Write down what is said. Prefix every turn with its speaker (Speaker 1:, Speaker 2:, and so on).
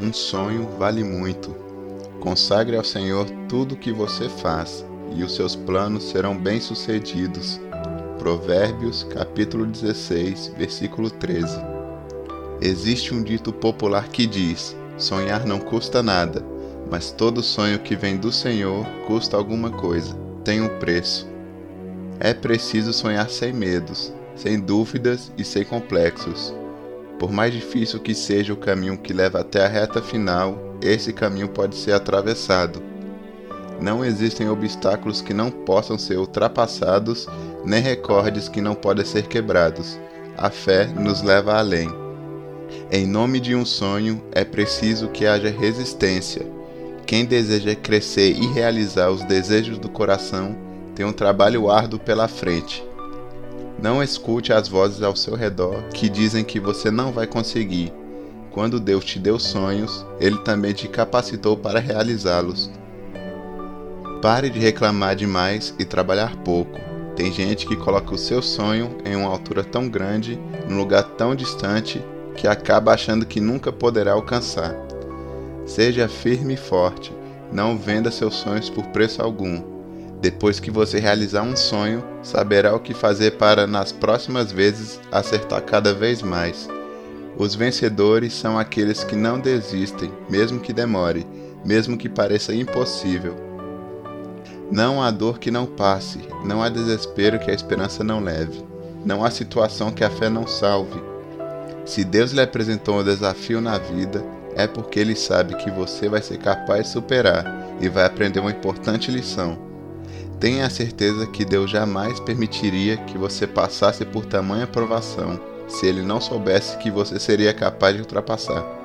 Speaker 1: Um sonho vale muito. Consagre ao Senhor tudo o que você faz, e os seus planos serão bem-sucedidos. Provérbios, capítulo 16, versículo 13. Existe um dito popular que diz: sonhar não custa nada, mas todo sonho que vem do Senhor custa alguma coisa, tem um preço. É preciso sonhar sem medos, sem dúvidas e sem complexos por mais difícil que seja o caminho que leva até a reta final, esse caminho pode ser atravessado. Não existem obstáculos que não possam ser ultrapassados, nem recordes que não podem ser quebrados. A fé nos leva além. Em nome de um sonho, é preciso que haja resistência. Quem deseja crescer e realizar os desejos do coração tem um trabalho árduo pela frente. Não escute as vozes ao seu redor que dizem que você não vai conseguir. Quando Deus te deu sonhos, Ele também te capacitou para realizá-los. Pare de reclamar demais e trabalhar pouco. Tem gente que coloca o seu sonho em uma altura tão grande, num lugar tão distante, que acaba achando que nunca poderá alcançar. Seja firme e forte, não venda seus sonhos por preço algum depois que você realizar um sonho, saberá o que fazer para nas próximas vezes acertar cada vez mais. Os vencedores são aqueles que não desistem, mesmo que demore, mesmo que pareça impossível. Não há dor que não passe, não há desespero que a esperança não leve, não há situação que a fé não salve. Se Deus lhe apresentou um desafio na vida, é porque Ele sabe que você vai ser capaz de superar e vai aprender uma importante lição. Tenha a certeza que Deus jamais permitiria que você passasse por tamanha provação se ele não soubesse que você seria capaz de ultrapassar.